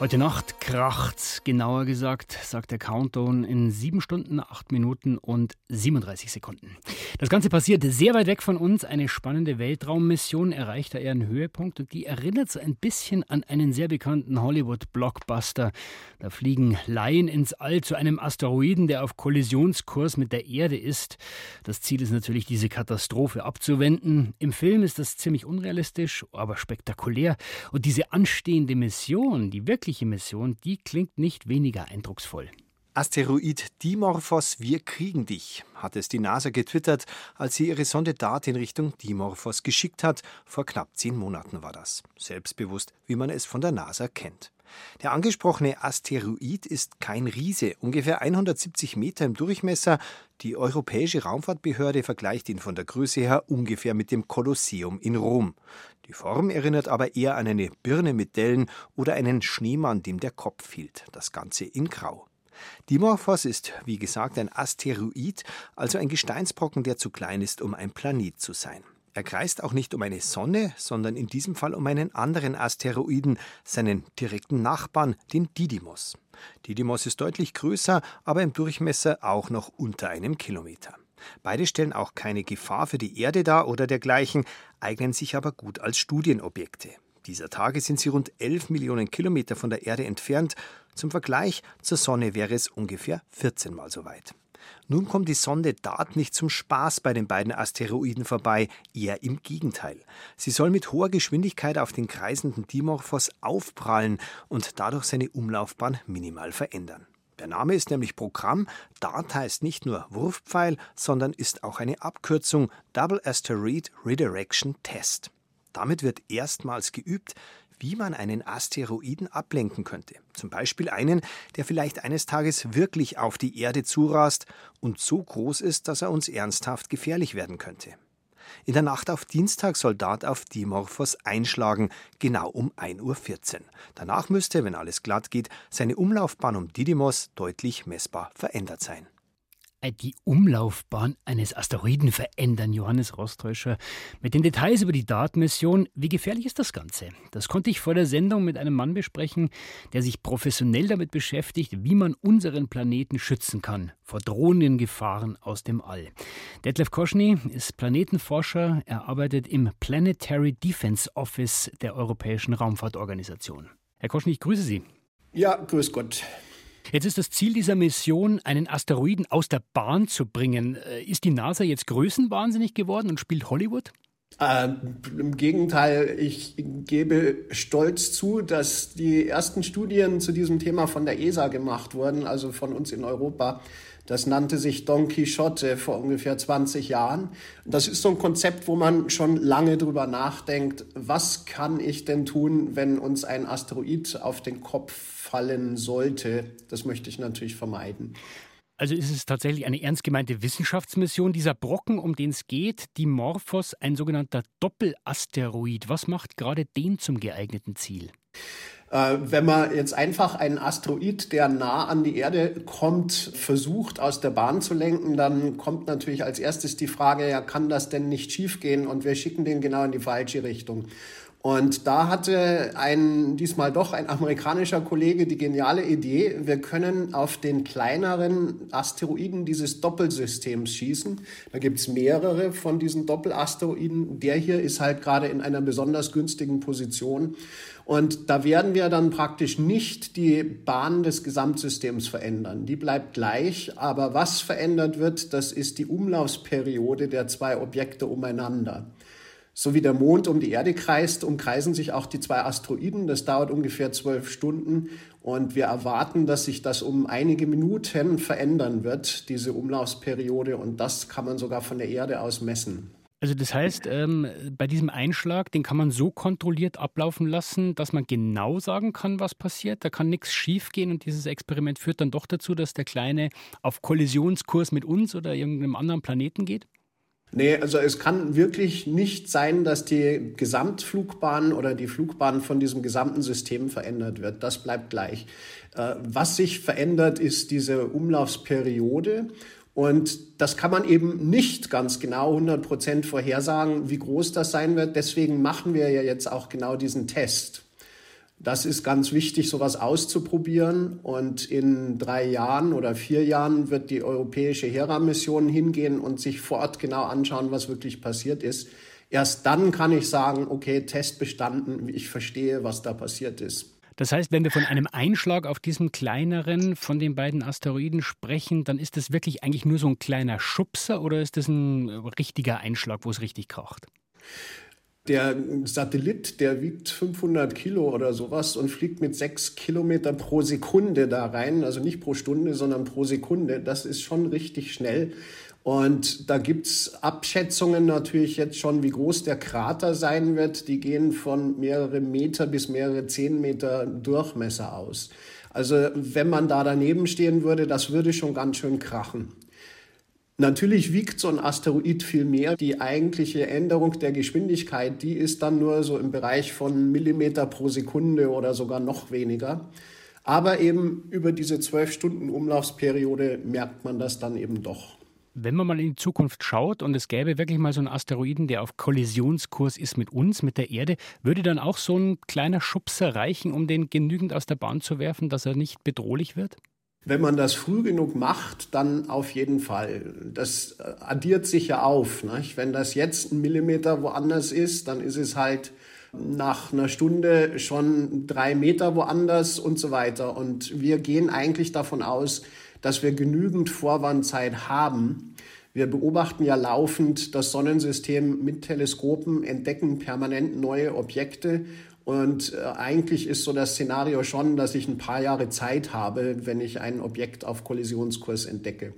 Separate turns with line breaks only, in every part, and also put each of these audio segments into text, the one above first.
Heute Nacht kracht's, genauer gesagt, sagt der Countdown in sieben Stunden, acht Minuten und 37 Sekunden. Das Ganze passiert sehr weit weg von uns. Eine spannende Weltraummission erreicht da ihren Höhepunkt und die erinnert so ein bisschen an einen sehr bekannten Hollywood-Blockbuster. Da fliegen Laien ins All zu einem Asteroiden, der auf Kollisionskurs mit der Erde ist. Das Ziel ist natürlich, diese Katastrophe abzuwenden. Im Film ist das ziemlich unrealistisch, aber spektakulär. Und diese anstehende Mission, die wirklich wirkliche Mission, die klingt nicht weniger eindrucksvoll.
Asteroid Dimorphos, wir kriegen dich, hat es die NASA getwittert, als sie ihre Sonde DART in Richtung Dimorphos geschickt hat. Vor knapp zehn Monaten war das. Selbstbewusst, wie man es von der NASA kennt. Der angesprochene Asteroid ist kein Riese, ungefähr 170 Meter im Durchmesser. Die Europäische Raumfahrtbehörde vergleicht ihn von der Größe her ungefähr mit dem Kolosseum in Rom. Die Form erinnert aber eher an eine Birne mit Dellen oder einen Schneemann, dem der Kopf fehlt. Das Ganze in Grau. Dimorphos ist, wie gesagt, ein Asteroid, also ein Gesteinsbrocken, der zu klein ist, um ein Planet zu sein. Er kreist auch nicht um eine Sonne, sondern in diesem Fall um einen anderen Asteroiden, seinen direkten Nachbarn, den Didymos. Didymos ist deutlich größer, aber im Durchmesser auch noch unter einem Kilometer. Beide stellen auch keine Gefahr für die Erde dar oder dergleichen, eignen sich aber gut als Studienobjekte. Dieser Tage sind sie rund 11 Millionen Kilometer von der Erde entfernt. Zum Vergleich zur Sonne wäre es ungefähr 14 Mal so weit. Nun kommt die Sonde DART nicht zum Spaß bei den beiden Asteroiden vorbei, eher im Gegenteil. Sie soll mit hoher Geschwindigkeit auf den kreisenden Dimorphos aufprallen und dadurch seine Umlaufbahn minimal verändern. Der Name ist nämlich Programm. DART heißt nicht nur Wurfpfeil, sondern ist auch eine Abkürzung Double Asteroid Redirection Test. Damit wird erstmals geübt, wie man einen Asteroiden ablenken könnte. Zum Beispiel einen, der vielleicht eines Tages wirklich auf die Erde zurast und so groß ist, dass er uns ernsthaft gefährlich werden könnte. In der Nacht auf Dienstag soll Dart auf Dimorphos einschlagen, genau um 1.14 Uhr. Danach müsste, wenn alles glatt geht, seine Umlaufbahn um Didymos deutlich messbar verändert sein.
Äh, die Umlaufbahn eines Asteroiden verändern, Johannes Rostäuscher. Mit den Details über die DART-Mission, wie gefährlich ist das Ganze? Das konnte ich vor der Sendung mit einem Mann besprechen, der sich professionell damit beschäftigt, wie man unseren Planeten schützen kann vor drohenden Gefahren aus dem All. Detlef Koschny ist Planetenforscher. Er arbeitet im Planetary Defense Office der Europäischen Raumfahrtorganisation. Herr Koschny, ich grüße Sie.
Ja, grüß Gott.
Jetzt ist das Ziel dieser Mission, einen Asteroiden aus der Bahn zu bringen. Äh, ist die NASA jetzt größenwahnsinnig geworden und spielt Hollywood?
Äh, Im Gegenteil, ich gebe stolz zu, dass die ersten Studien zu diesem Thema von der ESA gemacht wurden, also von uns in Europa. Das nannte sich Don Quixote vor ungefähr 20 Jahren. Das ist so ein Konzept, wo man schon lange drüber nachdenkt, was kann ich denn tun, wenn uns ein Asteroid auf den Kopf fallen sollte. Das möchte ich natürlich vermeiden.
Also ist es tatsächlich eine ernst gemeinte Wissenschaftsmission. Dieser Brocken, um den es geht, Dimorphos, ein sogenannter Doppelasteroid. Was macht gerade den zum geeigneten Ziel?
Äh, wenn man jetzt einfach einen Asteroid, der nah an die Erde kommt, versucht aus der Bahn zu lenken, dann kommt natürlich als erstes die Frage, ja, kann das denn nicht schiefgehen? Und wir schicken den genau in die falsche Richtung. Und da hatte ein, diesmal doch ein amerikanischer Kollege die geniale Idee, wir können auf den kleineren Asteroiden dieses Doppelsystems schießen. Da gibt's mehrere von diesen Doppelasteroiden. Der hier ist halt gerade in einer besonders günstigen Position. Und da werden wir dann praktisch nicht die Bahn des Gesamtsystems verändern. Die bleibt gleich, aber was verändert wird, das ist die Umlaufsperiode der zwei Objekte umeinander. So wie der Mond um die Erde kreist, umkreisen sich auch die zwei Asteroiden. Das dauert ungefähr zwölf Stunden und wir erwarten, dass sich das um einige Minuten verändern wird, diese Umlaufsperiode. Und das kann man sogar von der Erde aus messen.
Also das heißt, ähm, bei diesem Einschlag, den kann man so kontrolliert ablaufen lassen, dass man genau sagen kann, was passiert. Da kann nichts schiefgehen und dieses Experiment führt dann doch dazu, dass der Kleine auf Kollisionskurs mit uns oder irgendeinem anderen Planeten geht?
Nee, also es kann wirklich nicht sein, dass die Gesamtflugbahn oder die Flugbahn von diesem gesamten System verändert wird. Das bleibt gleich. Äh, was sich verändert, ist diese Umlaufsperiode. Und das kann man eben nicht ganz genau 100 Prozent vorhersagen, wie groß das sein wird. Deswegen machen wir ja jetzt auch genau diesen Test. Das ist ganz wichtig, sowas auszuprobieren. Und in drei Jahren oder vier Jahren wird die europäische Hera-Mission hingehen und sich vor Ort genau anschauen, was wirklich passiert ist. Erst dann kann ich sagen, okay, Test bestanden, ich verstehe, was da passiert ist.
Das heißt, wenn wir von einem Einschlag auf diesem kleineren von den beiden Asteroiden sprechen, dann ist das wirklich eigentlich nur so ein kleiner Schubser oder ist das ein richtiger Einschlag, wo es richtig kracht?
Der Satellit, der wiegt 500 Kilo oder sowas und fliegt mit sechs Kilometer pro Sekunde da rein. Also nicht pro Stunde, sondern pro Sekunde. Das ist schon richtig schnell. Und da gibt's Abschätzungen natürlich jetzt schon, wie groß der Krater sein wird. Die gehen von mehrere Meter bis mehrere zehn Meter Durchmesser aus. Also wenn man da daneben stehen würde, das würde schon ganz schön krachen. Natürlich wiegt so ein Asteroid viel mehr. Die eigentliche Änderung der Geschwindigkeit, die ist dann nur so im Bereich von Millimeter pro Sekunde oder sogar noch weniger. Aber eben über diese zwölf Stunden Umlaufsperiode merkt man das dann eben doch.
Wenn man mal in die Zukunft schaut und es gäbe wirklich mal so einen Asteroiden, der auf Kollisionskurs ist mit uns, mit der Erde, würde dann auch so ein kleiner Schubser reichen, um den genügend aus der Bahn zu werfen, dass er nicht bedrohlich wird?
Wenn man das früh genug macht, dann auf jeden Fall. Das äh, addiert sich ja auf. Nicht? Wenn das jetzt ein Millimeter woanders ist, dann ist es halt nach einer Stunde schon drei Meter woanders und so weiter. Und wir gehen eigentlich davon aus, dass wir genügend Vorwandzeit haben. Wir beobachten ja laufend das Sonnensystem mit Teleskopen, entdecken permanent neue Objekte und äh, eigentlich ist so das Szenario schon, dass ich ein paar Jahre Zeit habe, wenn ich ein Objekt auf Kollisionskurs entdecke.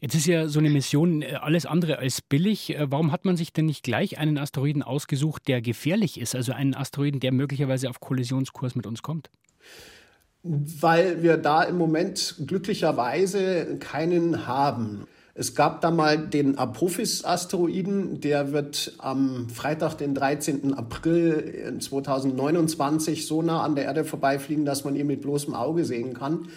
Jetzt ist ja so eine Mission äh, alles andere als billig. Äh, warum hat man sich denn nicht gleich einen Asteroiden ausgesucht, der gefährlich ist? Also einen Asteroiden, der möglicherweise auf Kollisionskurs mit uns kommt?
Weil wir da im Moment glücklicherweise keinen haben. Es gab da mal den Apophis-Asteroiden, der wird am Freitag, den 13. April 2029 so nah an der Erde vorbeifliegen, dass man ihn mit bloßem Auge sehen kann.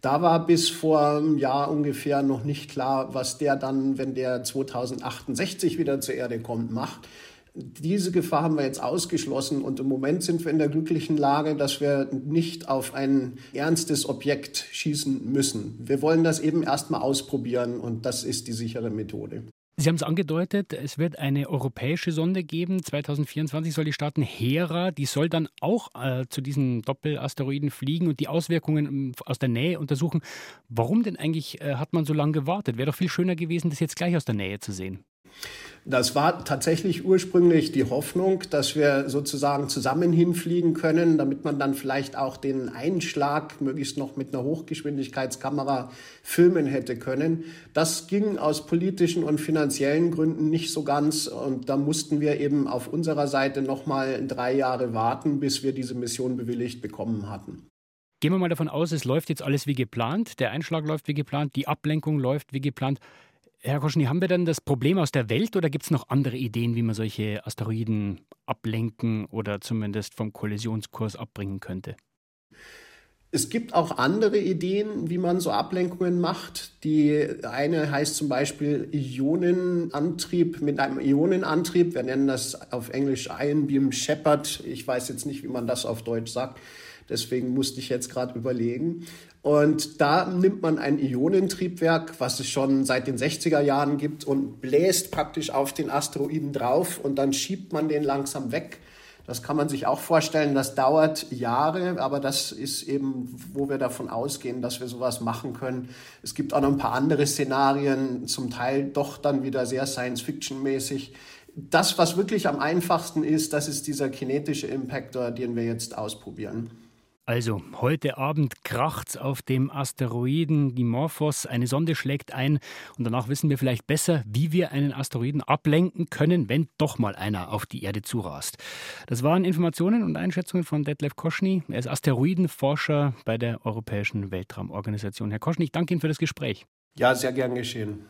Da war bis vor einem Jahr ungefähr noch nicht klar, was der dann, wenn der 2068 wieder zur Erde kommt, macht. Diese Gefahr haben wir jetzt ausgeschlossen und im Moment sind wir in der glücklichen Lage, dass wir nicht auf ein ernstes Objekt schießen müssen. Wir wollen das eben erstmal ausprobieren und das ist die sichere Methode.
Sie haben es angedeutet, es wird eine europäische Sonde geben. 2024 soll die starten. Hera, die soll dann auch äh, zu diesen Doppelasteroiden fliegen und die Auswirkungen ähm, aus der Nähe untersuchen. Warum denn eigentlich äh, hat man so lange gewartet? Wäre doch viel schöner gewesen, das jetzt gleich aus der Nähe zu sehen.
Das war tatsächlich ursprünglich die Hoffnung, dass wir sozusagen zusammen hinfliegen können, damit man dann vielleicht auch den Einschlag möglichst noch mit einer Hochgeschwindigkeitskamera filmen hätte können. Das ging aus politischen und finanziellen Gründen nicht so ganz und da mussten wir eben auf unserer Seite noch mal drei Jahre warten, bis wir diese Mission bewilligt bekommen hatten.
Gehen wir mal davon aus, es läuft jetzt alles wie geplant, der Einschlag läuft wie geplant, die Ablenkung läuft wie geplant. Herr Koschny, haben wir dann das Problem aus der Welt oder gibt es noch andere Ideen, wie man solche Asteroiden ablenken oder zumindest vom Kollisionskurs abbringen könnte?
Es gibt auch andere Ideen, wie man so Ablenkungen macht. Die eine heißt zum Beispiel Ionenantrieb mit einem Ionenantrieb. Wir nennen das auf Englisch Ion Beam Shepard. Ich weiß jetzt nicht, wie man das auf Deutsch sagt. Deswegen musste ich jetzt gerade überlegen. Und da nimmt man ein Ionentriebwerk, was es schon seit den 60er Jahren gibt, und bläst praktisch auf den Asteroiden drauf und dann schiebt man den langsam weg. Das kann man sich auch vorstellen, das dauert Jahre, aber das ist eben, wo wir davon ausgehen, dass wir sowas machen können. Es gibt auch noch ein paar andere Szenarien, zum Teil doch dann wieder sehr Science-Fiction-mäßig. Das, was wirklich am einfachsten ist, das ist dieser kinetische Impactor, den wir jetzt ausprobieren.
Also, heute Abend kracht's auf dem Asteroiden Dimorphos. Eine Sonde schlägt ein und danach wissen wir vielleicht besser, wie wir einen Asteroiden ablenken können, wenn doch mal einer auf die Erde zurast. Das waren Informationen und Einschätzungen von Detlef Koschny. Er ist Asteroidenforscher bei der Europäischen Weltraumorganisation. Herr Koschny, ich danke Ihnen für das Gespräch.
Ja, sehr gern geschehen.